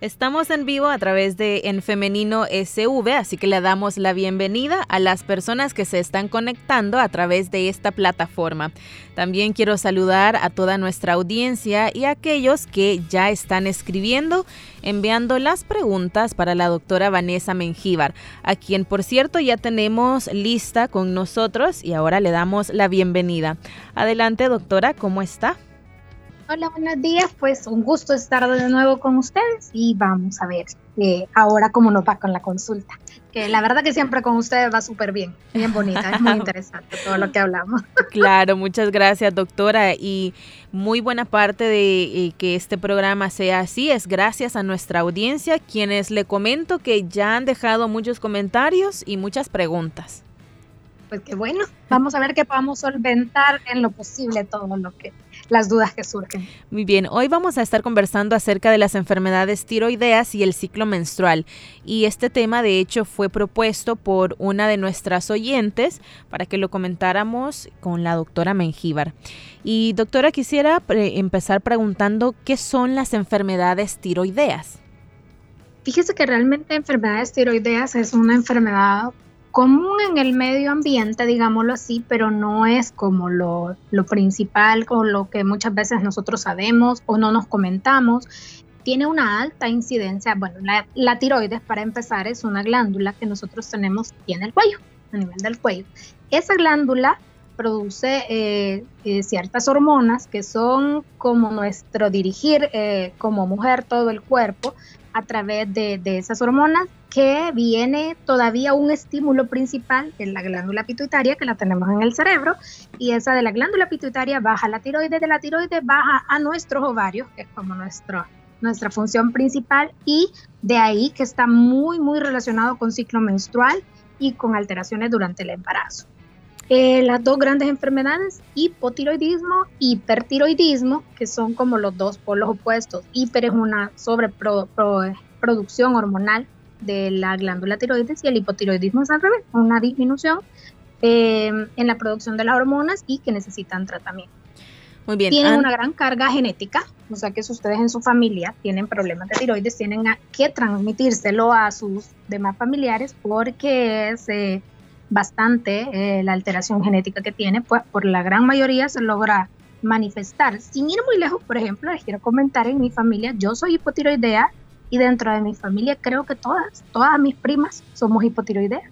Estamos en vivo a través de En Femenino SV, así que le damos la bienvenida a las personas que se están conectando a través de esta plataforma. También quiero saludar a toda nuestra audiencia y a aquellos que ya están escribiendo, enviando las preguntas para la doctora Vanessa Mengíbar, a quien por cierto ya tenemos lista con nosotros y ahora le damos la bienvenida. Adelante doctora, ¿cómo está? Hola, buenos días. Pues un gusto estar de nuevo con ustedes y vamos a ver eh, ahora cómo nos va con la consulta. Que la verdad que siempre con ustedes va súper bien, bien bonita, es muy interesante todo lo que hablamos. Claro, muchas gracias doctora y muy buena parte de eh, que este programa sea así es gracias a nuestra audiencia, quienes le comento que ya han dejado muchos comentarios y muchas preguntas. Pues qué bueno, vamos a ver que podamos solventar en lo posible todo lo que las dudas que surgen. Muy bien, hoy vamos a estar conversando acerca de las enfermedades tiroideas y el ciclo menstrual. Y este tema de hecho fue propuesto por una de nuestras oyentes para que lo comentáramos con la doctora Mengíbar. Y doctora, quisiera empezar preguntando qué son las enfermedades tiroideas. Fíjese que realmente enfermedades tiroideas es una enfermedad común en el medio ambiente, digámoslo así, pero no es como lo, principal o lo que muchas veces nosotros sabemos o no nos comentamos. Tiene una alta incidencia, bueno, la, tiroides para empezar es una glándula que nosotros tenemos en el cuello, a nivel del cuello. Esa glándula produce eh, eh, ciertas hormonas que son como nuestro dirigir eh, como mujer todo el cuerpo a través de, esas hormonas que viene todavía un estímulo principal, es la glándula pituitaria, que la tenemos en el cerebro, y esa de la glándula pituitaria baja la tiroides, de la tiroides baja a nuestros ovarios, que es como nuestro, nuestra función principal, y de ahí que está muy, muy relacionado con ciclo menstrual y con alteraciones durante el embarazo. Eh, las dos grandes enfermedades, hipotiroidismo, hipertiroidismo, que son como los dos polos opuestos. Hiper es una sobreproducción hormonal de la glándula tiroides y el hipotiroidismo es al revés, una disminución eh, en la producción de las hormonas y que necesitan tratamiento. Muy bien. Tienen una gran carga genética, o sea que si ustedes en su familia tienen problemas de tiroides, tienen que transmitírselo a sus demás familiares porque es eh, bastante eh, la alteración genética que tiene, pues por la gran mayoría se logra manifestar. Sin ir muy lejos, por ejemplo, les quiero comentar en mi familia, yo soy hipotiroidea y dentro de mi familia creo que todas, todas mis primas somos hipotiroideas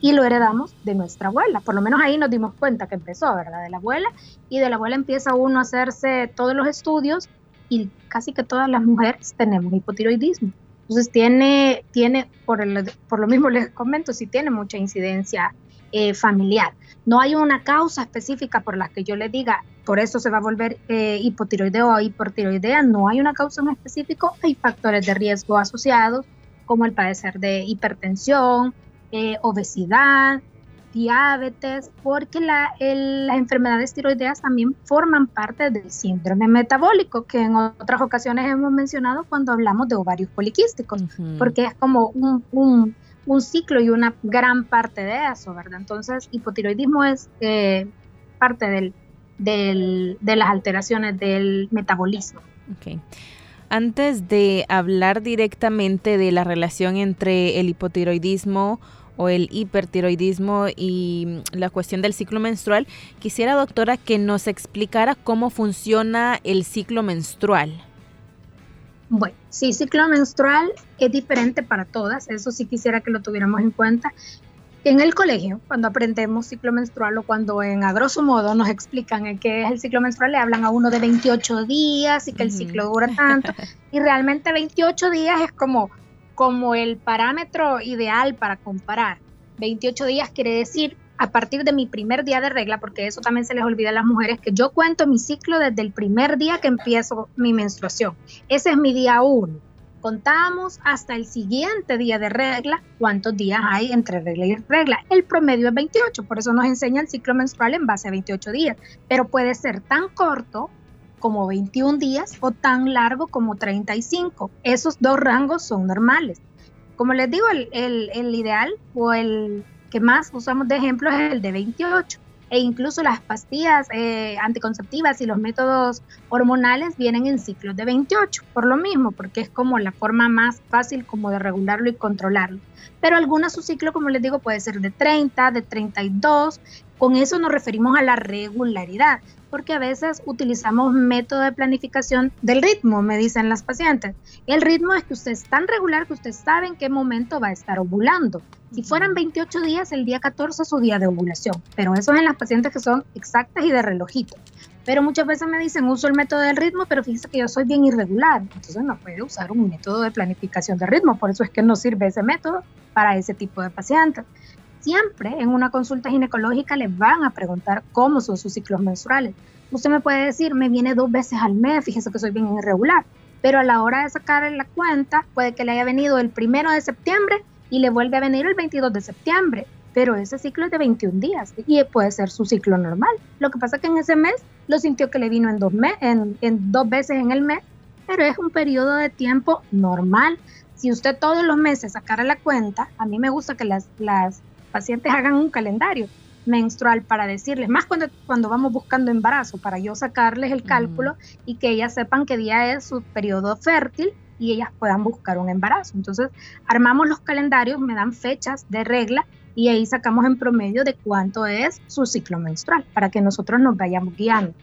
y lo heredamos de nuestra abuela. Por lo menos ahí nos dimos cuenta que empezó, ¿verdad? De la abuela y de la abuela empieza uno a hacerse todos los estudios y casi que todas las mujeres tenemos hipotiroidismo. Entonces tiene, tiene por, el, por lo mismo les comento, si tiene mucha incidencia eh, familiar. No hay una causa específica por la que yo le diga, por eso se va a volver eh, hipotiroideo o hipertiroidea. No hay una causa en específico. Hay factores de riesgo asociados, como el padecer de hipertensión, eh, obesidad, diabetes, porque la, las enfermedades tiroideas también forman parte del síndrome metabólico, que en otras ocasiones hemos mencionado cuando hablamos de ovarios poliquísticos, porque es como un un ciclo y una gran parte de eso, ¿verdad? Entonces, hipotiroidismo es eh, parte del, de las alteraciones del metabolismo. Okay. Antes de hablar directamente de la relación entre el hipotiroidismo o el hipertiroidismo y la cuestión del ciclo menstrual, quisiera, doctora, que nos explicara cómo funciona el ciclo menstrual. Bueno, sí, ciclo menstrual es diferente para todas, eso sí quisiera que lo tuviéramos en cuenta. En el colegio, cuando aprendemos ciclo menstrual o cuando en a grosso modo nos explican qué es el ciclo menstrual, le hablan a uno de 28 días y que el ciclo dura tanto. y realmente 28 días es como, como el parámetro ideal para comparar. 28 días quiere decir a partir de mi primer día de regla, porque eso también se les olvida a las mujeres, que yo cuento mi ciclo desde el primer día que empiezo mi menstruación. Ese es mi día uno. contamos hasta el siguiente día de regla cuántos días hay entre regla y regla. El promedio es 28, por eso nos enseña el ciclo menstrual en base a 28 días, pero puede ser tan corto como 21 días o tan largo como 35. Esos dos rangos son normales. Como les digo, el, el ideal o el que más usamos de ejemplo es el de 28 e incluso las pastillas eh, anticonceptivas y los métodos hormonales vienen en ciclos de 28, por lo mismo, porque es como la forma más fácil como de regularlo y controlarlo. Pero algunas su ciclo, como les digo, puede ser de 30, de 32, con eso nos referimos a la regularidad, porque a veces utilizamos método de planificación del ritmo, me dicen las pacientes. El ritmo es que usted es tan regular que usted sabe en qué momento va a estar ovulando. Si fueran 28 días, el día 14 es su día de ovulación, pero eso es en las pacientes que son exactas y de relojito. Pero muchas veces me dicen, uso el método del ritmo, pero fíjese que yo soy bien irregular. Entonces no puede usar un método de planificación de ritmo, por eso es que no sirve ese método para ese tipo de pacientes. Siempre en una consulta ginecológica les van a preguntar cómo son sus ciclos menstruales. Usted me puede decir, me viene dos veces al mes, fíjese que soy bien irregular, pero a la hora de sacar la cuenta, puede que le haya venido el primero de septiembre y le vuelve a venir el 22 de septiembre, pero ese ciclo es de 21 días y puede ser su ciclo normal. Lo que pasa es que en ese mes lo sintió que le vino en dos, en, en dos veces en el mes, pero es un periodo de tiempo normal. Si usted todos los meses sacara la cuenta, a mí me gusta que las, las pacientes hagan un calendario menstrual para decirles, más cuando, cuando vamos buscando embarazo, para yo sacarles el cálculo y que ellas sepan qué día es su periodo fértil y ellas puedan buscar un embarazo. Entonces, armamos los calendarios, me dan fechas de regla y ahí sacamos en promedio de cuánto es su ciclo menstrual para que nosotros nos vayamos guiando.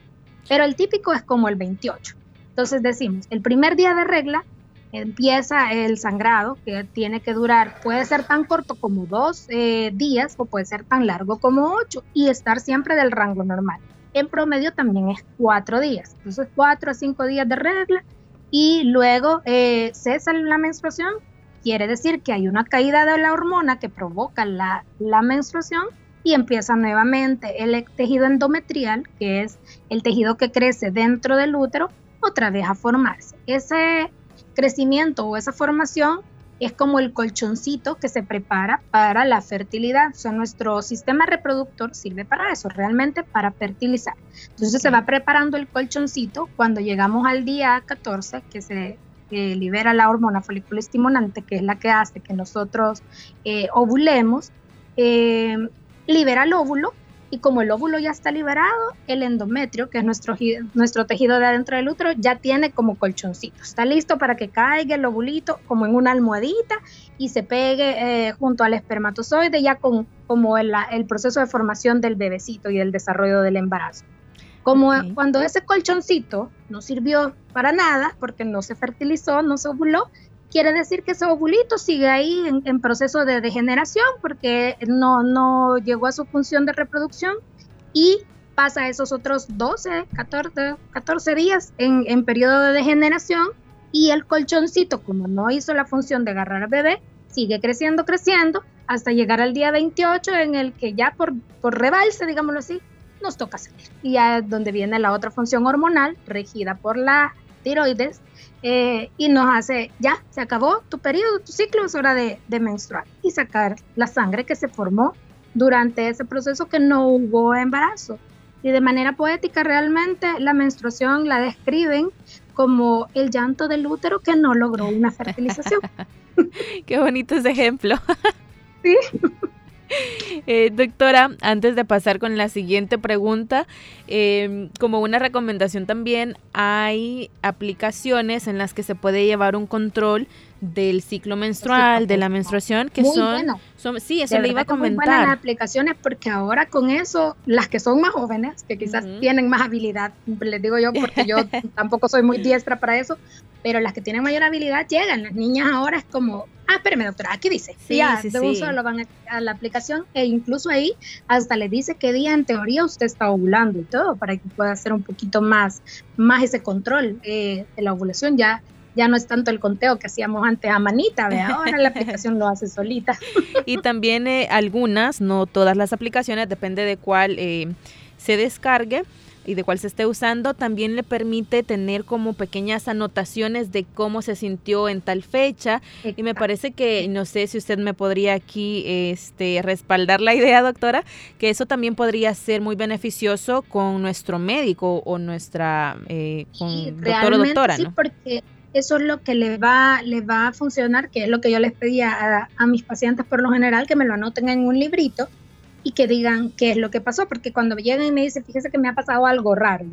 Pero el típico es como el 28. Entonces decimos, el primer día de regla empieza el sangrado, que tiene que durar, puede ser tan corto como dos eh, días o puede ser tan largo como ocho y estar siempre del rango normal. En promedio también es cuatro días, entonces cuatro a cinco días de regla y luego eh, cesa la menstruación, quiere decir que hay una caída de la hormona que provoca la, la menstruación y empieza nuevamente el tejido endometrial, que es el tejido que crece dentro del útero, otra vez a formarse. Ese crecimiento o esa formación es como el colchoncito que se prepara para la fertilidad. O sea, nuestro sistema reproductor sirve para eso, realmente para fertilizar. Entonces se va preparando el colchoncito cuando llegamos al día 14, que se libera la hormona folículo estimulante, que es la que hace que nosotros eh, ovulemos, eh, libera el óvulo y como el óvulo ya está liberado, el endometrio, que es nuestro, nuestro tejido de adentro del útero, ya tiene como colchoncito. Está listo para que caiga el ovulito como en una almohadita y se pegue eh, junto al espermatozoide ya con como el, el, proceso de formación del bebecito y el desarrollo del embarazo. Como cuando ese colchoncito no sirvió para nada porque no se fertilizó, no se ovuló, quiere decir que ese ovulito sigue ahí en, proceso de degeneración porque no, no llegó a su función de reproducción y pasa esos otros 12, 14, 14 días en, en periodo de degeneración y el colchoncito, como no hizo la función de agarrar al bebé, sigue creciendo, creciendo, hasta llegar al día 28 en el que ya por, por rebalse, digámoslo así, nos toca salir. Y ya es donde viene la otra función hormonal regida por la tiroides eh, y nos hace, ya, se acabó tu periodo, tu ciclo, es hora de, de menstruar y sacar la sangre que se formó durante ese proceso que no hubo embarazo. Y de manera poética realmente la menstruación la describen como el llanto del útero que no logró una fertilización. Qué bonito ese ejemplo. sí. Eh, doctora, antes de pasar con la siguiente pregunta, em, como una recomendación también hay aplicaciones en las que se puede llevar un control del ciclo menstrual, de la menstruación, que son, son, sí, eso le iba a comentar. Muy buenas aplicaciones porque ahora con eso, las que son más jóvenes, que quizás tienen más habilidad, les digo yo porque yo tampoco soy muy diestra para eso, pero las que tienen mayor habilidad llegan. Las niñas ahora es como, ah, espérame doctora, aquí dice, sí, ya, de un solo van a, la aplicación e incluso ahí hasta le dice qué día en teoría usted está ovulando y todo para que pueda hacer un poquito más, más ese control eh, de la ovulación. Ya ya no es tanto el conteo que hacíamos antes a manita, ¿ve? ahora la aplicación lo hace solita. y también eh, algunas, no todas las aplicaciones, depende de cuál eh, se descargue y de cuál se esté usando, también le permite tener como pequeñas anotaciones de cómo se sintió en tal fecha. Y me parece que, no sé si usted me podría aquí este, respaldar la idea, doctora, que eso también podría ser muy beneficioso con nuestro médico o nuestra eh, con doctor o doctora. Sí, porque eso es lo que le va, le va a funcionar, que es lo que yo les pedía a, a mis pacientes por lo general, que me lo anoten en un librito y que digan qué es lo que pasó, porque cuando llegan y me dicen, fíjese que me ha pasado algo raro,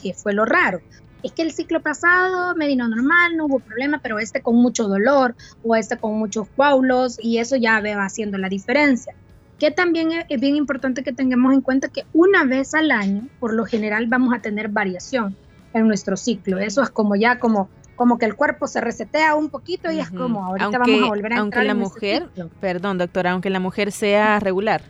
¿qué fue lo raro? Es que el ciclo pasado me vino normal, no hubo problema, pero este con mucho dolor o este con muchos coágulos y eso ya va haciendo la diferencia. Que también es bien importante que tengamos en cuenta que una vez al año, por lo general, vamos a tener variación en nuestro ciclo. Eso es como ya como como que el cuerpo se resetea un poquito y es como ahorita vamos a volver a aunque la mujer, perdón doctora, aunque la mujer sea regular.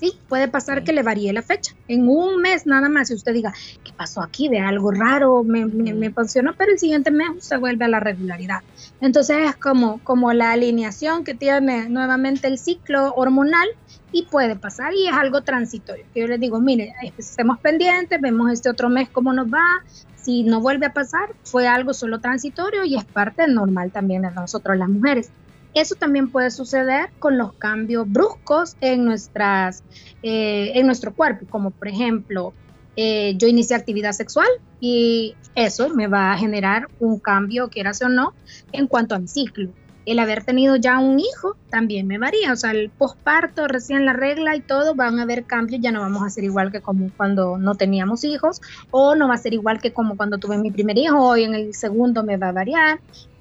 Sí, puede pasar que le varíe la fecha. En un mes nada más, si usted diga, ¿qué pasó aquí? De algo raro, me, me, funcionó, pero el siguiente mes se vuelve a la regularidad. Entonces es como, como la alineación que tiene nuevamente el ciclo hormonal y puede pasar y es algo transitorio. Que yo les digo, mire, estemos pendientes, vemos este otro mes cómo nos va. Si no vuelve a pasar, fue algo solo transitorio y es parte normal también de nosotros las mujeres. Eso también puede suceder con los cambios bruscos en, nuestras, eh, en nuestro cuerpo, como por ejemplo, eh, yo inicié actividad sexual y eso me va a generar un cambio, quieras o no, en cuanto a mi ciclo. El haber tenido ya un hijo también me varía, o sea, el posparto, recién la regla y todo, van a haber cambios, ya no vamos a ser igual que como cuando no teníamos hijos, o no va a ser igual que como cuando tuve mi primer hijo, y en el segundo me va a variar,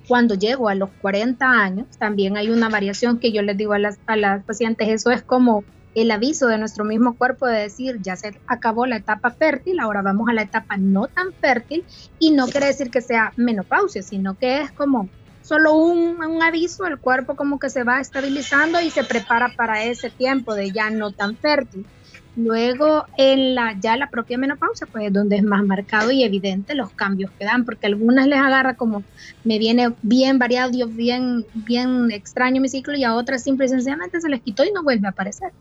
cuando llego a los 40 años, también hay una variación que yo les digo a las, a las pacientes, eso es como el aviso de nuestro mismo cuerpo de decir, ya se acabó la etapa fértil, ahora vamos a la etapa no tan fértil, y no quiere decir que sea menopausia, sino que es como solo un, un, aviso, el cuerpo como que se va estabilizando y se prepara para ese tiempo de ya no tan fértil. Luego, en la, ya la propia menopausia, pues es donde es más marcado y evidente los cambios que dan, porque algunas les agarra como me viene bien variado, bien, bien extraño mi ciclo, y a otras simple y sencillamente se les quitó y no vuelve a aparecer.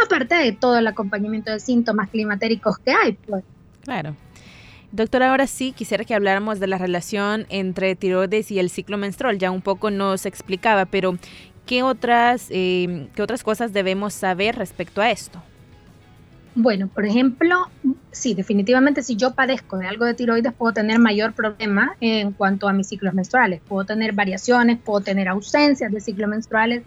Aparte de todo el acompañamiento de síntomas climatéricos que hay, pues. Claro. Doctora, ahora sí quisiera que habláramos de la relación entre tiroides y el ciclo menstrual. Ya un poco nos explicaba, pero ¿qué otras, eh, ¿qué otras cosas debemos saber respecto a esto? Bueno, por ejemplo, sí, definitivamente si yo padezco de algo de tiroides puedo tener mayor problema en cuanto a mis ciclos menstruales. Puedo tener variaciones, puedo tener ausencias de ciclos menstruales,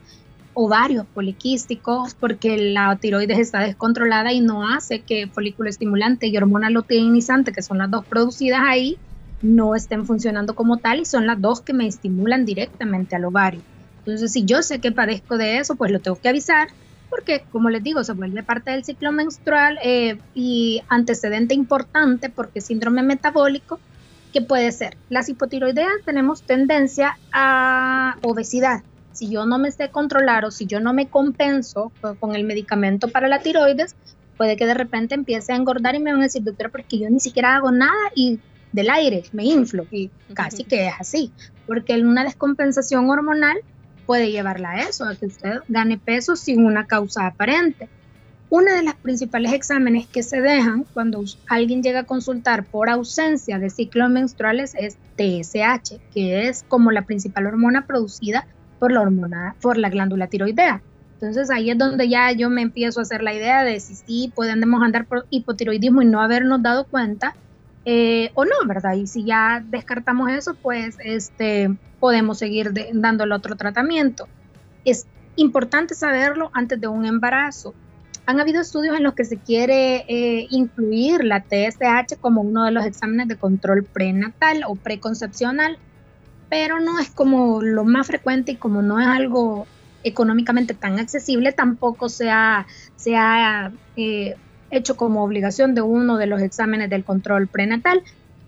ovarios poliquísticos, porque la tiroides está descontrolada y no hace que folículo estimulante y hormona luteinizante, que son las dos producidas ahí, no estén funcionando como tal y son las dos que me estimulan directamente al ovario. Entonces, si yo sé que padezco de eso, pues lo tengo que avisar porque, como les digo, se vuelve parte del ciclo menstrual eh, y antecedente importante porque síndrome metabólico, que puede ser las hipotiroideas, tenemos tendencia a obesidad. Si yo no me sé controlar o si yo no me compenso con el medicamento para la tiroides, puede que de repente empiece a engordar y me van a decir, doctora, porque yo ni siquiera hago nada y del aire me inflo. Y casi que es así, porque en una descompensación hormonal puede llevarla a eso, a que usted gane peso sin una causa aparente. Una de las principales exámenes que se dejan cuando alguien llega a consultar por ausencia de ciclos menstruales es TSH, que es como la principal hormona producida por la glándula tiroidea. Entonces ahí es donde ya yo me empiezo a hacer la idea de si sí podemos andar por hipotiroidismo y no habernos dado cuenta eh, o no, ¿verdad? Y si ya descartamos eso, pues este, podemos seguir dándole otro tratamiento. Es importante saberlo antes de un embarazo. Han habido estudios en los que se quiere eh, incluir la TSH como uno de los exámenes de control prenatal o preconcepcional, pero no es como lo más frecuente y como no es algo económicamente tan accesible, tampoco se ha, se ha eh, hecho como obligación de uno de los exámenes del control prenatal,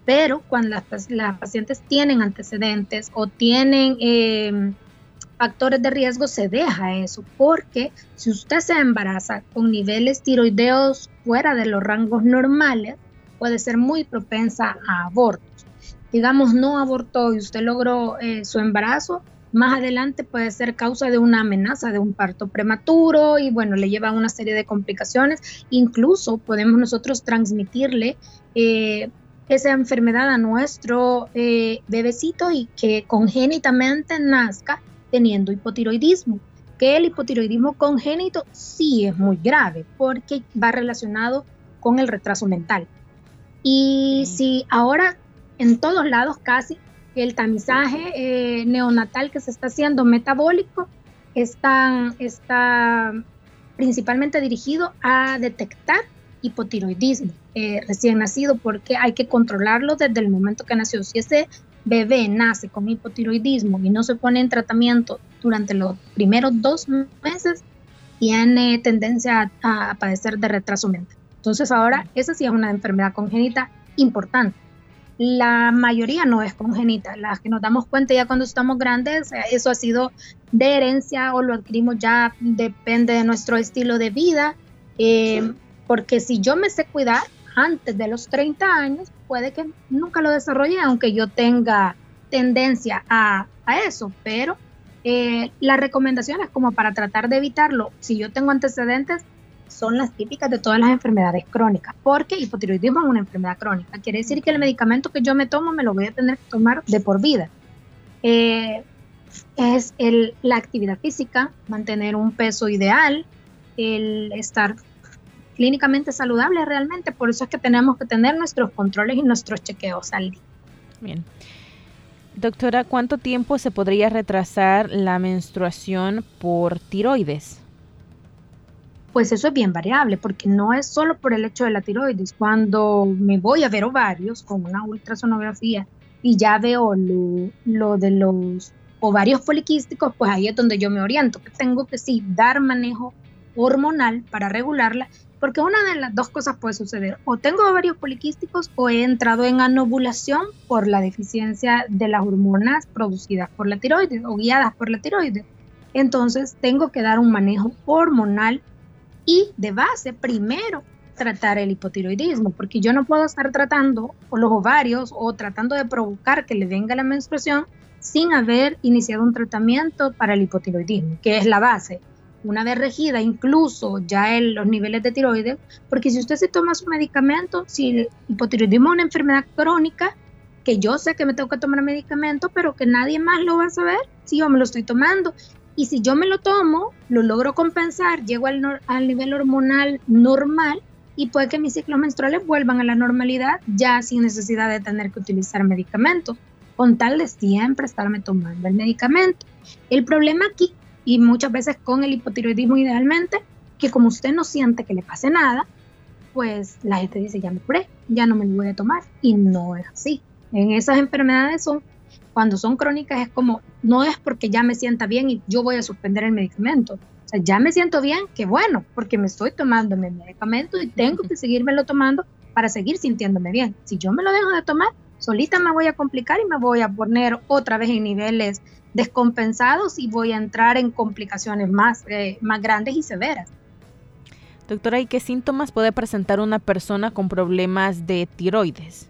pero cuando las, pacientes tienen antecedentes o tienen em, factores de riesgo, se deja eso, porque si usted se embaraza con niveles tiroideos fuera de los rangos normales, puede ser muy propensa a abortos. Digamos, no abortó y usted logró eh, su embarazo, más adelante puede ser causa de una amenaza de un parto prematuro y bueno, le lleva a una serie de complicaciones. Incluso podemos nosotros transmitirle eh, esa enfermedad a nuestro eh, bebecito y que congénitamente nazca teniendo hipotiroidismo. Que el hipotiroidismo congénito sí es muy grave porque va relacionado con el retraso mental. Y si ahora en todos lados casi el tamizaje eh, neonatal que se está haciendo metabólico está, está principalmente dirigido a detectar hipotiroidismo eh, recién nacido porque hay que controlarlo desde el momento que nació. Si ese bebé nace con hipotiroidismo y no se pone en tratamiento durante los primeros dos meses, tiene tendencia a, a padecer de retraso mental. Entonces ahora esa sí es una enfermedad congénita importante la mayoría no es congénita. Las que nos damos cuenta ya cuando estamos grandes, eso ha sido de herencia o lo adquirimos ya, depende de nuestro estilo de vida. Eh, porque si yo me sé cuidar antes de los 30 años, puede que nunca lo desarrolle, aunque yo tenga tendencia a, eso. Pero eh, las recomendaciones como para tratar de evitarlo, si yo tengo antecedentes, son las típicas de todas las enfermedades crónicas, porque hipotiroidismo es una enfermedad crónica. Quiere decir que el medicamento que yo me tomo me lo voy a tener que tomar de por vida. Eh, es el, la actividad física, mantener un peso ideal, el estar clínicamente saludable realmente. Por eso es que tenemos que tener nuestros controles y nuestros chequeos al día. Bien. Doctora, ¿cuánto tiempo se podría retrasar la menstruación por tiroides? Pues eso es bien variable, porque no es solo por el hecho de la tiroides. Cuando me voy a ver ovarios con una ultrasonografía y ya veo lo, de los ovarios poliquísticos, pues ahí es donde yo me oriento, tengo que sí dar manejo hormonal para regularla, porque una de las dos cosas puede suceder, o tengo ovarios poliquísticos o he entrado en anovulación por la deficiencia de las hormonas producidas por la tiroides o guiadas por la tiroides. Entonces tengo que dar un manejo hormonal y de base primero tratar el hipotiroidismo, porque yo no puedo estar tratando los ovarios o tratando de provocar que le venga la menstruación sin haber iniciado un tratamiento para el hipotiroidismo, que es la base. Una vez regida incluso ya en los niveles de tiroides, porque si usted se toma su medicamento, si el hipotiroidismo es una enfermedad crónica, que yo sé que me tengo que tomar medicamento, pero que nadie más lo va a saber si yo me lo estoy tomando y si yo me lo tomo, lo logro compensar, llego al, nivel hormonal normal y puede que mis ciclos menstruales vuelvan a la normalidad ya sin necesidad de tener que utilizar medicamentos, con tal de siempre estarme tomando el medicamento. El problema aquí, y muchas veces con el hipotiroidismo idealmente, que como usted no siente que le pase nada, pues la gente dice, ya me curé, ya no me lo voy a tomar. Y no es así. En esas enfermedades son cuando son crónicas es como, no es porque ya me sienta bien y yo voy a suspender el medicamento. O sea, ya me siento bien, qué bueno, porque me estoy tomando mi medicamento y tengo que seguirme tomando para seguir sintiéndome bien. Si yo me lo dejo de tomar, solita me voy a complicar y me voy a poner otra vez en niveles descompensados y voy a entrar en complicaciones más, eh, más grandes y severas. Doctora, ¿y qué síntomas puede presentar una persona con problemas de tiroides?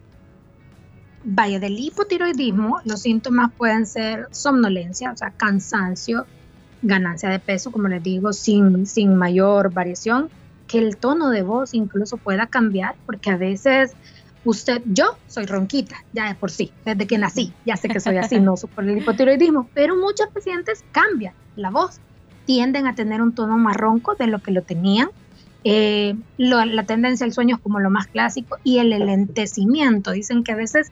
Vaya, del hipotiroidismo, los síntomas pueden ser somnolencia, o sea, cansancio, ganancia de peso, como les digo, sin, sin mayor variación, que el tono de voz incluso pueda cambiar, porque a veces usted, yo soy ronquita, ya de por sí, desde que nací, ya sé que soy así, no por el hipotiroidismo, pero muchos pacientes cambian la voz, tienden a tener un tono más ronco de lo que lo tenían. Eh, la tendencia al sueño es como lo más clásico y el elentecimiento. Dicen que a veces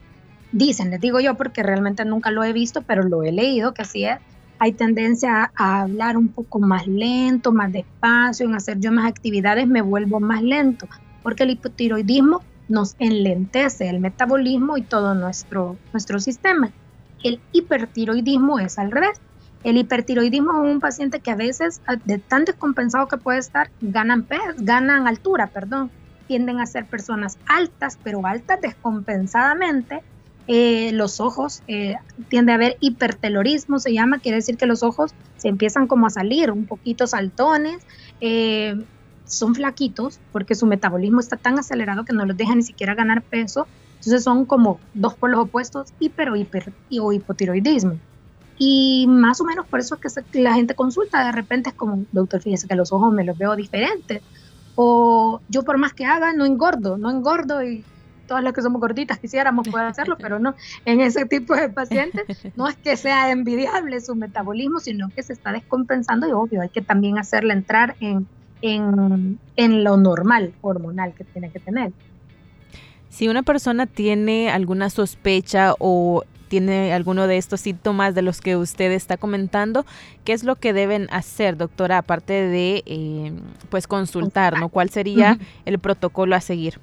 dicen, les digo yo porque realmente nunca lo he visto, pero lo he leído que así es, hay tendencia a, hablar un poco más lento, más despacio, en hacer yo más actividades me vuelvo más lento, porque el hipotiroidismo nos enlentece el metabolismo y todo nuestro, nuestro sistema. El hipertiroidismo es al revés. El hipertiroidismo es un paciente que a veces, de tan descompensado que puede estar, ganan, ganan altura, perdón. Tienden a ser personas altas, pero altas descompensadamente, eh, los ojos, eh, tiende a haber hipertelorismo, se llama, quiere decir que los ojos se empiezan como a salir un poquito saltones, eh, son flaquitos porque su metabolismo está tan acelerado que no los deja ni siquiera ganar peso, entonces son como dos polos opuestos, hiper o hiper o hipotiroidismo. Y más o menos por eso es que la gente consulta, de repente es como, doctor, fíjese que los ojos me los veo diferentes. O yo por más que haga, no engordo, no engordo y todas las que somos gorditas quisiéramos poder hacerlo, pero no, en ese tipo de pacientes no es que sea envidiable su metabolismo, sino que se está descompensando y obvio, hay que también hacerle entrar en, en, en lo normal hormonal que tiene que tener. Si una persona tiene alguna sospecha o tiene alguno de estos síntomas de los que usted está comentando, ¿qué es lo que deben hacer, doctora, aparte de eh, pues consultar, ¿no? ¿Cuál sería el protocolo a seguir?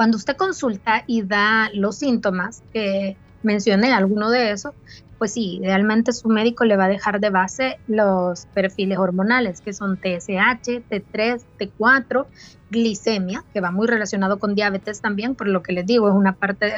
Cuando usted consulta y da los síntomas que mencioné, alguno de esos, pues sí, idealmente su médico le va a dejar de base los perfiles hormonales, que son TSH, T3, T4, glicemia, que va muy relacionado con diabetes también, por lo que les digo, es una parte,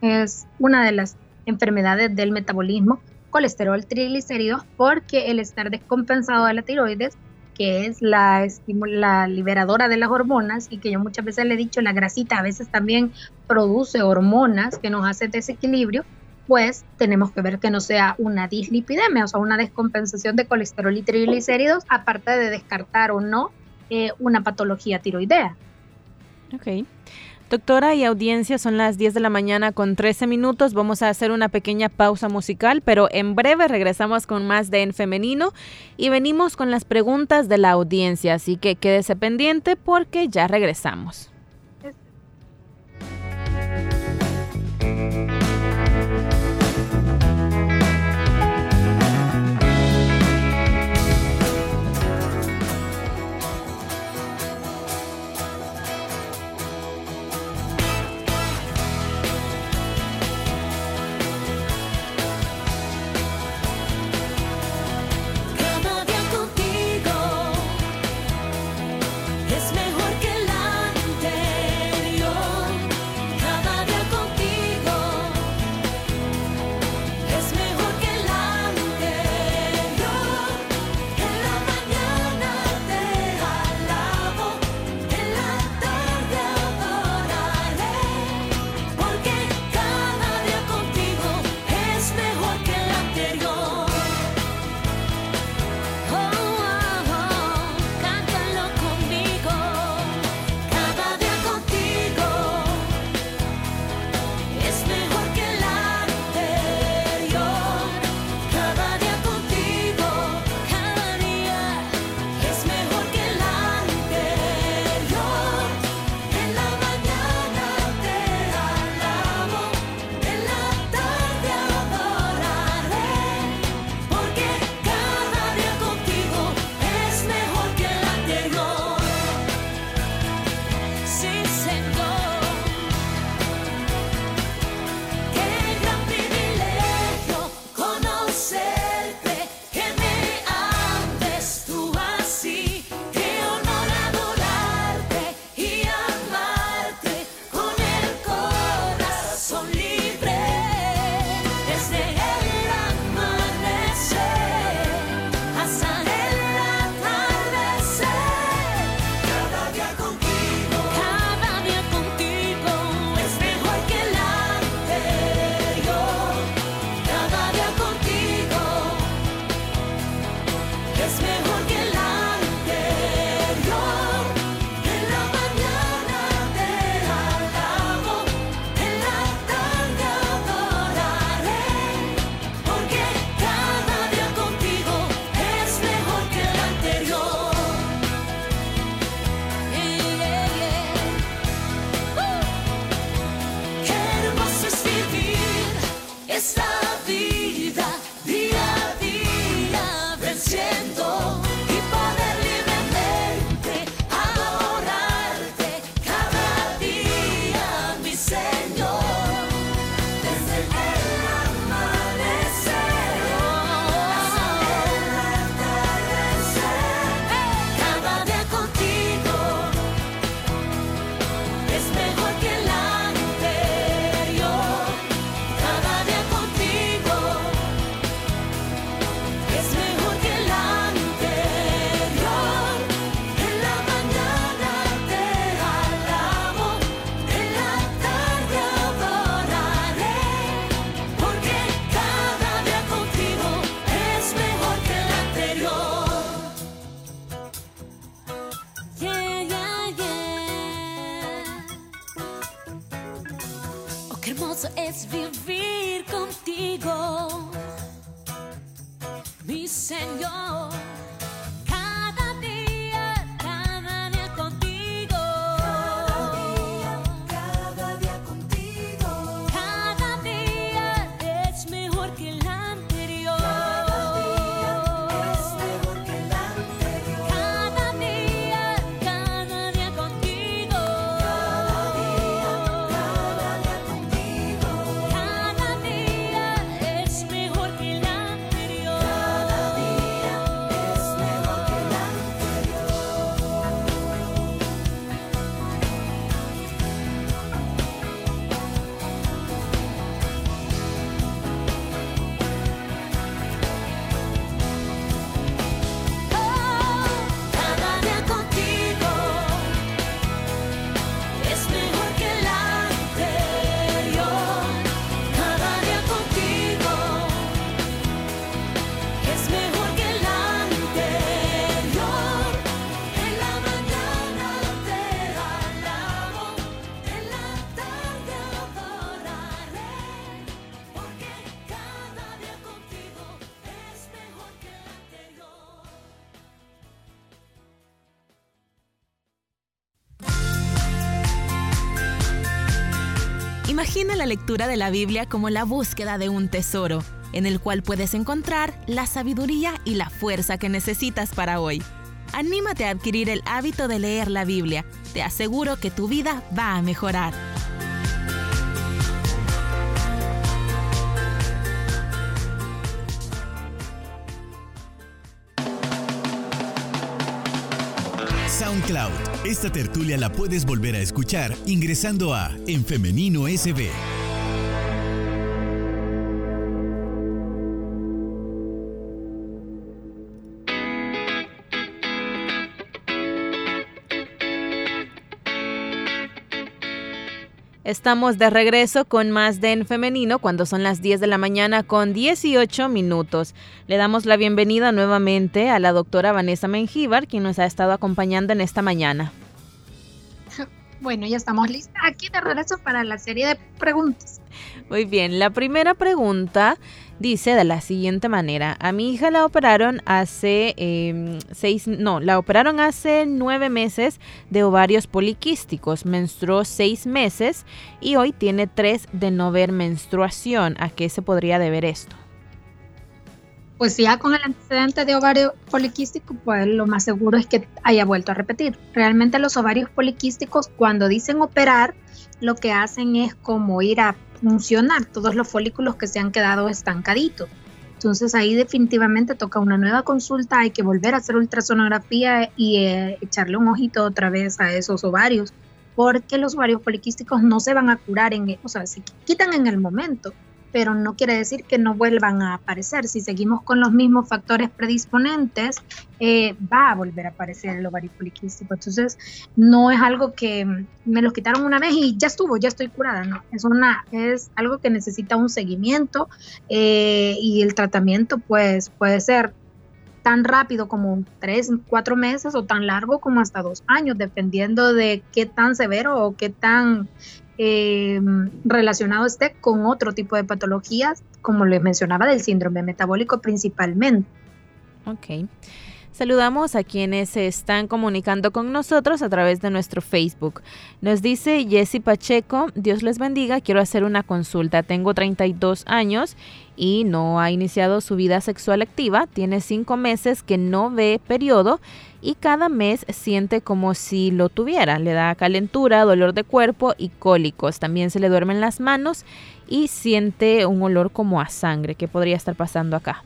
es una de las enfermedades del metabolismo, colesterol, triglicéridos, porque el estar descompensado de la tiroides, que es la, la liberadora de las hormonas, y que yo muchas veces le he dicho, la grasita a veces también produce hormonas que nos hace desequilibrio, pues tenemos que ver que no sea una dislipidemia, o sea, una descompensación de colesterol y triglicéridos, aparte de descartar o no eh, una patología tiroidea. Ok. Doctora y audiencia, son las 10 de la mañana con 13 minutos. Vamos a hacer una pequeña pausa musical, pero en breve regresamos con más de En Femenino y venimos con las preguntas de la audiencia, así que quédese pendiente porque ya regresamos. Imagina la lectura de la Biblia como la búsqueda de un tesoro, en el cual puedes encontrar la sabiduría y la fuerza que necesitas para hoy. Anímate a adquirir el hábito de leer la Biblia. Te aseguro que tu vida va a mejorar. SoundCloud. Esta tertulia la puedes volver a escuchar ingresando a En Femenino SB. Estamos de regreso con más de En Femenino cuando son las 10 de la mañana con 18 minutos. Le damos la bienvenida nuevamente a la doctora Vanessa Mengíbar, quien nos ha estado acompañando en esta mañana. Bueno, ya estamos listas aquí de regreso para la serie de preguntas. Muy bien, la primera pregunta dice de la siguiente manera. A mi hija la operaron hace em, seis, no, la operaron hace nueve meses de ovarios poliquísticos. Menstruó seis meses y hoy tiene tres de no ver menstruación. ¿A qué se podría deber esto? Pues ya con el antecedente de ovario poliquístico, pues lo más seguro es que haya vuelto a repetir. Realmente los ovarios poliquísticos, cuando dicen operar, lo que hacen es como ir a funcionar todos los folículos que se han quedado estancaditos. Entonces ahí definitivamente toca una nueva consulta, hay que volver a hacer ultrasonografía y eh, echarle un ojito otra vez a esos ovarios, porque los ovarios poliquísticos no se van a curar, en, o sea, se quitan en el momento, pero no quiere decir que no vuelvan a aparecer. Si seguimos con los mismos factores predisponentes, eh, va a volver a aparecer el ovario poliquístico. Entonces, no es algo que me los quitaron una vez y ya estuvo, ya estoy curada, no. Es, una, es algo que necesita un seguimiento eh, y el tratamiento pues puede ser tan rápido como tres, cuatro meses o tan largo como hasta dos años, dependiendo de qué tan severo o qué tan eh, relacionado esté con otro tipo de patologías, como les mencionaba, del síndrome metabólico principalmente. Ok. Saludamos a quienes se están comunicando con nosotros a través de nuestro Facebook. Nos dice Jessy Pacheco, Dios les bendiga, quiero hacer una consulta. Tengo 32 años y no ha iniciado su vida sexual activa. Tiene cinco meses que no ve periodo y cada mes siente como si lo tuviera. Le da calentura, dolor de cuerpo y cólicos. También se le duermen las manos y siente un olor como a sangre. ¿Qué podría estar pasando acá?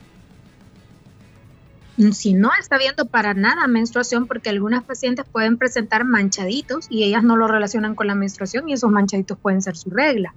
Si no está viendo para nada menstruación, porque algunas pacientes pueden presentar manchaditos y ellas no lo relacionan con la menstruación y esos manchaditos pueden ser su regla.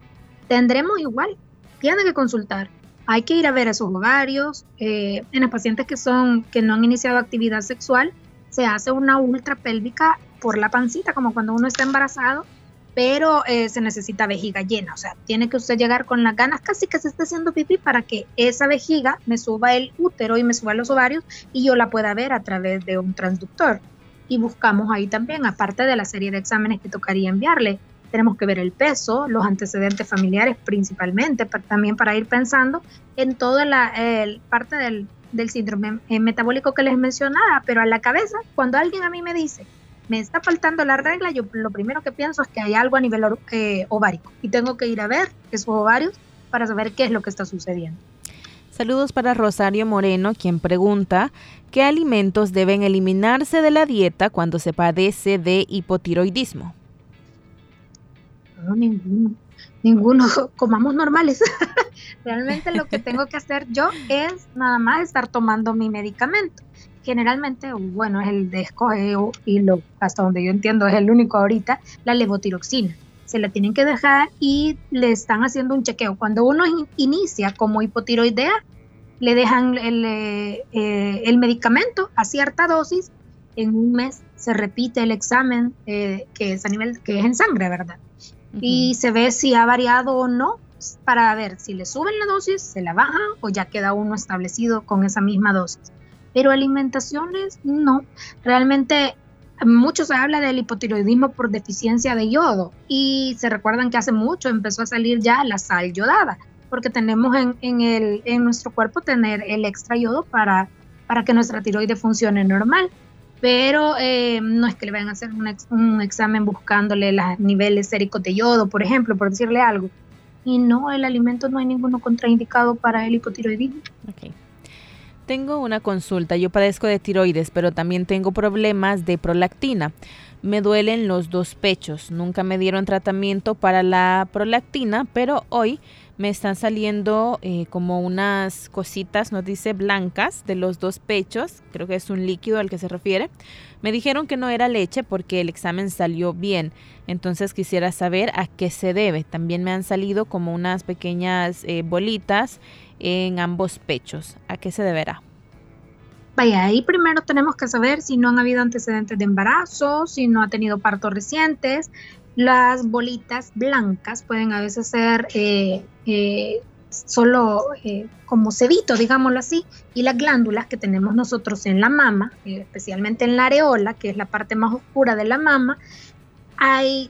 Tendremos igual, tiene que consultar. Hay que ir a ver esos ovarios. Eh, en las pacientes que son que no han iniciado actividad sexual, se hace una ultra pélvica por la pancita, como cuando uno está embarazado, pero eh, se necesita vejiga llena, o sea, tiene que usted llegar con las ganas casi que se esté haciendo pipí para que esa vejiga me suba el útero y me suba los ovarios y yo la pueda ver a través de un transductor. Y buscamos ahí también, aparte de la serie de exámenes que tocaría enviarle, tenemos que ver el peso, los antecedentes familiares principalmente, también para ir pensando en toda la parte del, síndrome eh, metabólico que les mencionaba, pero a la cabeza, cuando alguien a mí me dice, me está faltando la regla, yo lo primero que pienso es que hay algo a nivel eh, ovárico y tengo que ir a ver esos ovarios para saber qué es lo que está sucediendo. Saludos para Rosario Moreno, quien pregunta, ¿qué alimentos deben eliminarse de la dieta cuando se padece de hipotiroidismo? No, ninguno. Ninguno. Comamos normales. Realmente lo que tengo que hacer yo es nada más estar tomando mi medicamento. Generalmente, bueno, es el de y lo, hasta donde yo entiendo es el único ahorita, la levotiroxina se la tienen que dejar y le están haciendo un chequeo. Cuando uno inicia como hipotiroidea, le dejan el, eh, eh, el medicamento a cierta dosis, en un mes se repite el examen eh, que es a nivel que es en sangre, ¿verdad? Y se ve si ha variado o no para ver si le suben la dosis, se la bajan o ya queda uno establecido con esa misma dosis. Pero alimentaciones no, realmente mucho se habla del hipotiroidismo por deficiencia de yodo y se recuerdan que hace mucho empezó a salir ya la sal yodada, porque tenemos en, el, en nuestro cuerpo tener el extra yodo para, para que nuestra tiroide funcione normal. Pero eh, no es que le vayan a hacer un, un examen buscándole los niveles séricos de yodo, por ejemplo, por decirle algo. Y no, el alimento no hay ninguno contraindicado para el hipotiroidismo. Okay. Tengo una consulta, yo padezco de tiroides, pero también tengo problemas de prolactina. Me duelen los dos pechos. Nunca me dieron tratamiento para la prolactina, pero hoy me están saliendo eh, como unas cositas, nos dice blancas, de los dos pechos. Creo que es un líquido al que se refiere. Me dijeron que no era leche porque el examen salió bien. Entonces quisiera saber a qué se debe. También me han salido como unas pequeñas eh, bolitas en ambos pechos. ¿A qué se deberá? Vaya, ahí primero tenemos que saber si no han habido antecedentes de embarazo, si no ha tenido partos recientes. Las bolitas blancas pueden a veces ser eh, eh, solo eh, como cebito, digámoslo así, y las glándulas que tenemos nosotros en la mama, especialmente en la areola, que es la parte más oscura de la mama, hay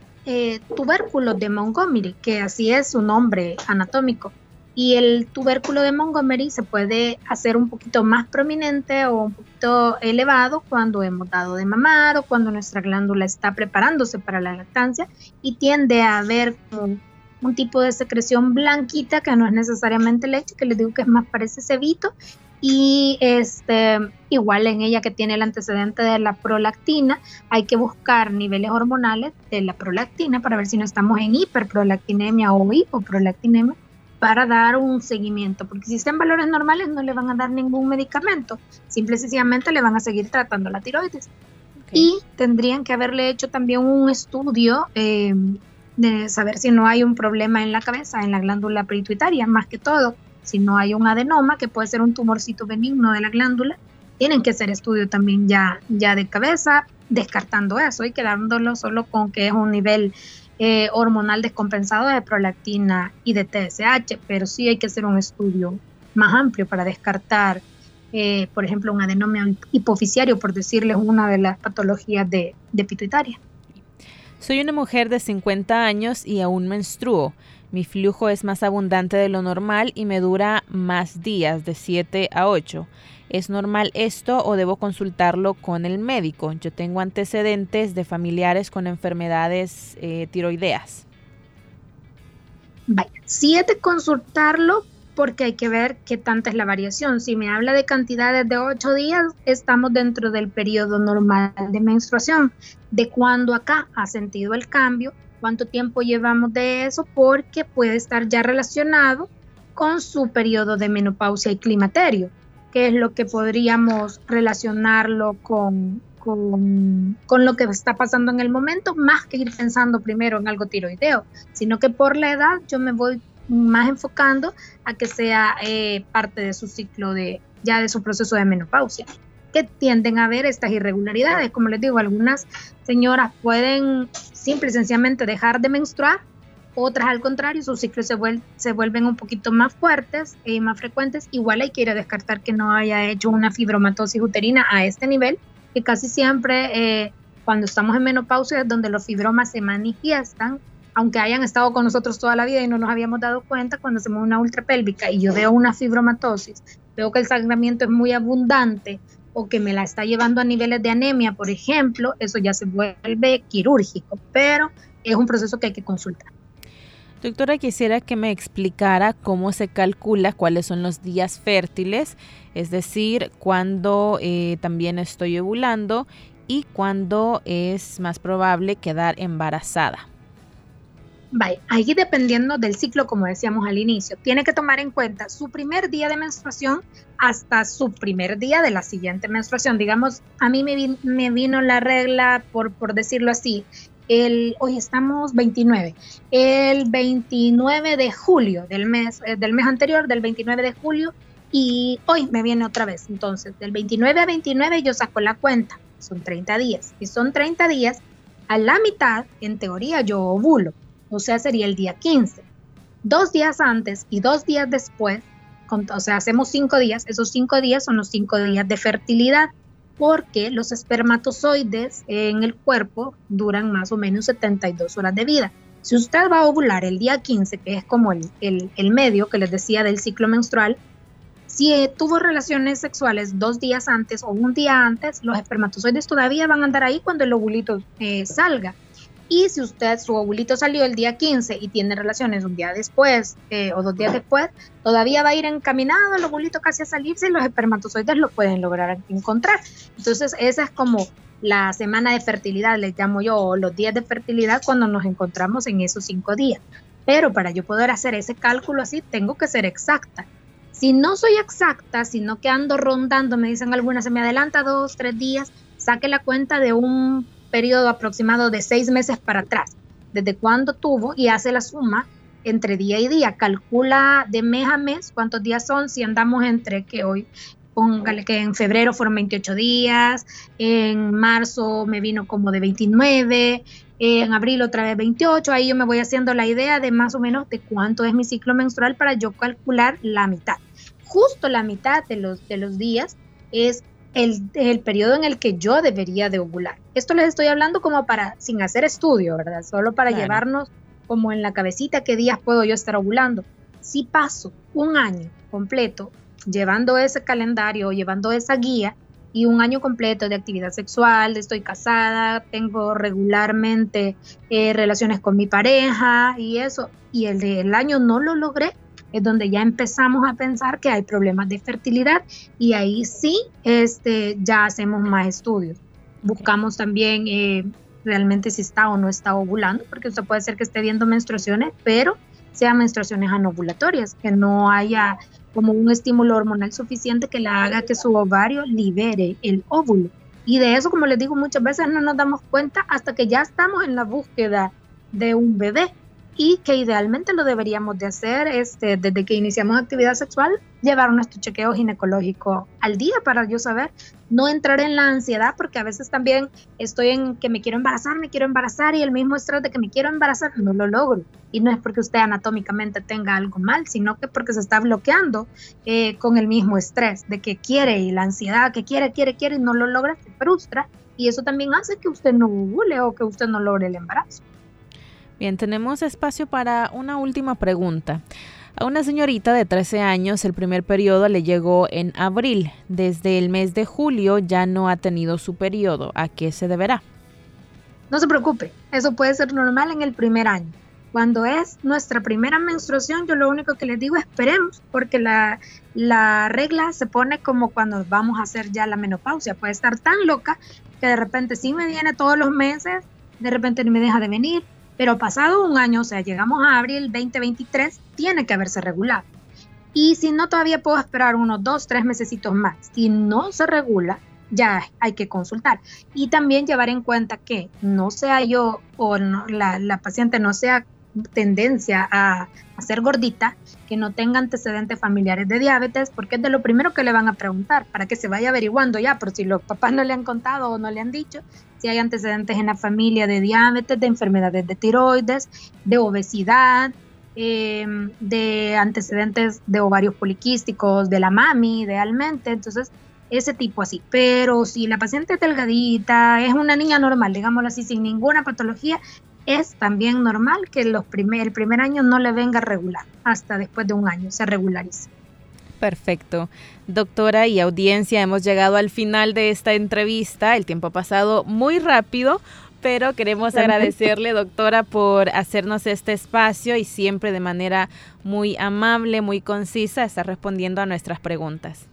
tubérculos de Montgomery, que así es su nombre anatómico y el tubérculo de Montgomery se puede hacer un poquito más prominente o un poquito elevado cuando hemos dado de mamar o cuando nuestra glándula está preparándose para la lactancia y tiende a haber como un tipo de secreción blanquita que no es necesariamente leche, que les digo que es más parece cebito y este igual en ella que tiene el antecedente de la prolactina, hay que buscar niveles hormonales de la prolactina para ver si no estamos en hiperprolactinemia o hipoprolactinemia para dar un seguimiento, porque si está en valores normales no le van a dar ningún medicamento, simple y sencillamente le van a seguir tratando la tiroides. Y tendrían que haberle hecho también un estudio eh, de saber si no hay un problema en la cabeza, en la glándula pituitaria, más que todo, si no hay un adenoma, que puede ser un tumorcito benigno de la glándula, tienen que hacer estudio también ya, ya de cabeza, descartando eso y quedándolo solo con que es un nivel eh, hormonal descompensado de prolactina y de TSH, pero sí hay que hacer un estudio más amplio para descartar, eh, por ejemplo, un adenoma hipoficiario, por decirles una de las patologías de, pituitaria. Soy una mujer de 50 años y aún menstruo. Mi flujo es más abundante de lo normal y me dura más días, de 7 a 8. ¿Es normal esto o debo consultarlo con el médico? Yo tengo antecedentes de familiares con enfermedades eh, tiroideas. Vaya, sí consultarlo porque hay que ver qué tanta es la variación. Si me habla de cantidades de 8 días, estamos dentro del periodo normal de menstruación. De cuándo acá ha sentido el cambio, cuánto tiempo llevamos de eso, porque puede estar ya relacionado con su periodo de menopausia y climaterio qué es lo que podríamos relacionarlo con, con, con, lo que está pasando en el momento, más que ir pensando primero en algo tiroideo, sino que por la edad yo me voy más enfocando a que sea eh, parte de su ciclo de ya de su proceso de menopausia que tienden a ver estas irregularidades. Como les digo, algunas señoras pueden simple y sencillamente dejar de menstruar otras al contrario, sus ciclos se, vuelven un poquito más fuertes y más frecuentes. Igual hay que ir a descartar que no haya hecho una fibromatosis uterina a este nivel, que casi siempre eh, cuando estamos en menopausia es donde los fibromas se manifiestan aunque hayan estado con nosotros toda la vida y no nos habíamos dado cuenta, cuando hacemos una ultrapélvica y yo veo una fibromatosis, veo que el sangramiento es muy abundante o que me la está llevando a niveles de anemia, por ejemplo, eso ya se vuelve quirúrgico, pero es un proceso que hay que consultar. Doctora, quisiera que me explicara cómo se calcula cuáles son los días fértiles, es decir, cuándo eh, también estoy ovulando y cuándo es más probable quedar embarazada. Vaya, ahí dependiendo del ciclo, como decíamos al inicio, tiene que tomar en cuenta su primer día de menstruación hasta su primer día de la siguiente menstruación. Digamos, a mí me vino la regla, por, por decirlo así, el, hoy estamos 29, el 29 de julio del mes, eh, del mes anterior, del 29 de julio, y hoy me viene otra vez. Entonces, del 29 a 29 yo saco la cuenta, son 30 días, y son 30 días, a la mitad, en teoría, yo ovulo o sea, sería el día 15. Dos días antes y dos días después, o sea, hacemos cinco días, esos cinco días son los cinco días de fertilidad, porque los espermatozoides en el cuerpo duran más o menos 72 horas de vida. Si usted va a ovular el día 15, que es como el, el, medio que les decía del ciclo menstrual, si tuvo relaciones sexuales dos días antes o un día antes, los espermatozoides todavía van a andar ahí cuando el ovulito eh, salga. Y si usted, su ovulito salió el día 15 y tiene relaciones un día después eh, o dos días después, todavía va a ir encaminado el ovulito casi a salirse y los espermatozoides lo pueden lograr encontrar. Entonces, esa es como la semana de fertilidad, les llamo yo, o los días de fertilidad cuando nos encontramos en esos cinco días. Pero para yo poder hacer ese cálculo así, tengo que ser exacta. Si no soy exacta, sino que ando rondando, me dicen algunas, se me adelanta dos, tres días, saque la cuenta de un periodo aproximado de seis meses para atrás, desde cuándo tuvo y hace la suma entre día y día. Calcula de mes a mes cuántos días son, si andamos entre que hoy, póngale que en febrero fueron 28 días, en marzo me vino como de 29, en abril otra vez 28, ahí yo me voy haciendo la idea de más o menos de cuánto es mi ciclo menstrual para yo calcular la mitad. Justo la mitad de los, de los días es el, periodo en el que yo debería de ovular. Esto les estoy hablando como para, sin hacer estudio, ¿verdad? Solo para llevarnos como en la cabecita qué días puedo yo estar ovulando. Si paso un año completo llevando ese calendario, llevando esa guía y un año completo de actividad sexual, estoy casada, tengo regularmente eh, relaciones con mi pareja y eso, y el del año no lo logré, es donde ya empezamos a pensar que hay problemas de fertilidad y ahí sí este, ya hacemos más estudios. Buscamos también eh, realmente si está o no está ovulando, porque usted puede ser que esté viendo menstruaciones, pero sean menstruaciones anovulatorias, que no haya como un estímulo hormonal suficiente que la haga que su ovario libere el óvulo. Y de eso, como les digo, muchas veces no nos damos cuenta hasta que ya estamos en la búsqueda de un bebé y que idealmente lo deberíamos de hacer este, desde que iniciamos actividad sexual, llevar nuestro chequeo ginecológico al día para yo saber, no entrar en la ansiedad, porque a veces también estoy en que me quiero embarazar, me quiero embarazar y el mismo estrés de que me quiero embarazar no lo logro. Y no es porque usted anatómicamente tenga algo mal, sino que porque se está bloqueando eh, con el mismo estrés de que quiere y la ansiedad que quiere, quiere, quiere y no lo logra, se frustra. Y eso también hace que usted no ovule o que usted no logre el embarazo. Bien, tenemos espacio para una última pregunta. A una señorita de 13 años el primer periodo le llegó en abril. Desde el mes de julio ya no ha tenido su periodo. ¿A qué se deberá? No se preocupe, eso puede ser normal en el primer año. Cuando es nuestra primera menstruación, yo lo único que les digo es esperemos, porque la, la regla se pone como cuando vamos a hacer ya la menopausia. Puede estar tan loca que de repente sí me viene todos los meses, de repente me deja de venir, pero pasado un año, o sea, llegamos a abril 2023, tiene que haberse regulado. Y si no, todavía puedo esperar unos dos, tres mesecitos más. Si no se regula, ya hay que consultar. Y también llevar en cuenta que no sea yo o la, la paciente no sea tendencia a, ser gordita, que no tenga antecedentes familiares de diabetes, porque es de lo primero que le van a preguntar, para que se vaya averiguando ya, por si los papás no le han contado o no le han dicho, si hay antecedentes en la familia de diabetes, de enfermedades de tiroides, de obesidad, em, de antecedentes de ovarios poliquísticos, de la mami, idealmente. Entonces, ese tipo así. Pero si la paciente es delgadita, es una niña normal, digámoslo así, sin ninguna patología, es también normal que los primer, el primer año no le venga regular, hasta después de un año se regularice. Perfecto. Doctora y audiencia, hemos llegado al final de esta entrevista. El tiempo ha pasado muy rápido, pero queremos agradecerle, doctora, por hacernos este espacio y siempre de manera muy amable, muy concisa, estar respondiendo a nuestras preguntas.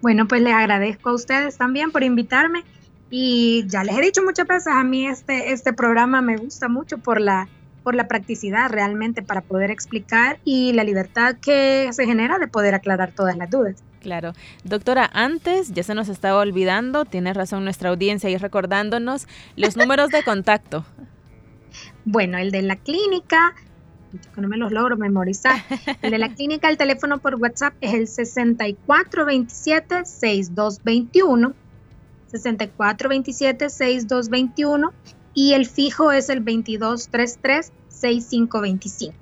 Bueno, pues les agradezco a ustedes también por invitarme y ya les he dicho muchas veces, a mí este, este programa me gusta mucho por la, por la practicidad realmente para poder explicar y la libertad que se genera de poder aclarar todas las dudas. Claro. Doctora, antes ya se nos estaba olvidando, tiene razón nuestra audiencia y recordándonos los números de contacto. Bueno, el de la clínica, no me los logro memorizar. El de la clínica, el teléfono por WhatsApp es el 6427-6221. 6427-6221 y el fijo es el 2233-6525.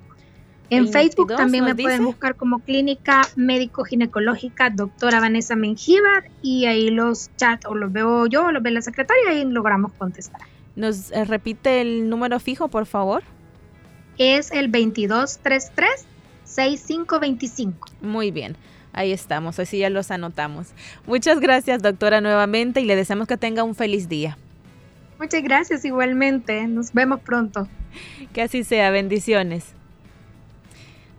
En Facebook también me pueden buscar como Clínica Médico Ginecológica Doctora Vanessa Mengíbar y ahí los chats o los veo yo o los ve la secretaria y logramos contestar. ¿Nos eh, repite el número fijo, por favor? Es el 2233-6525. Muy bien. Ahí estamos, así ya los anotamos. Muchas gracias, doctora, nuevamente y le deseamos que tenga un feliz día. Muchas gracias igualmente. Nos vemos pronto. Que así sea. Bendiciones.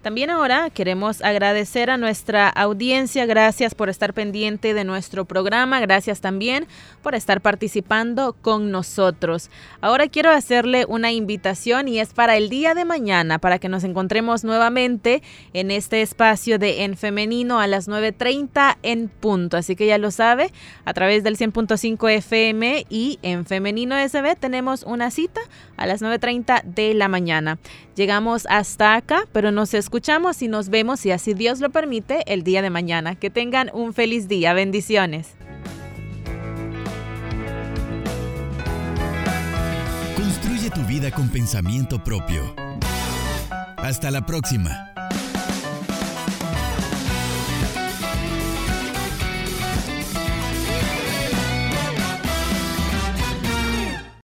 También ahora queremos agradecer a nuestra audiencia, gracias por estar pendiente de nuestro programa, gracias también por estar participando con nosotros. Ahora quiero hacerle una invitación y es para el día de mañana, para que nos encontremos nuevamente en este espacio de En Femenino a las 9.30 en punto. Así que ya lo sabe, a través del 100.5 FM y en Femenino SB tenemos una cita a las 9.30 de la mañana. Llegamos hasta acá, pero nos escuchamos y nos vemos, si así Dios lo permite, el día de mañana. Que tengan un feliz día. Bendiciones. Construye tu vida con pensamiento propio. Hasta la próxima.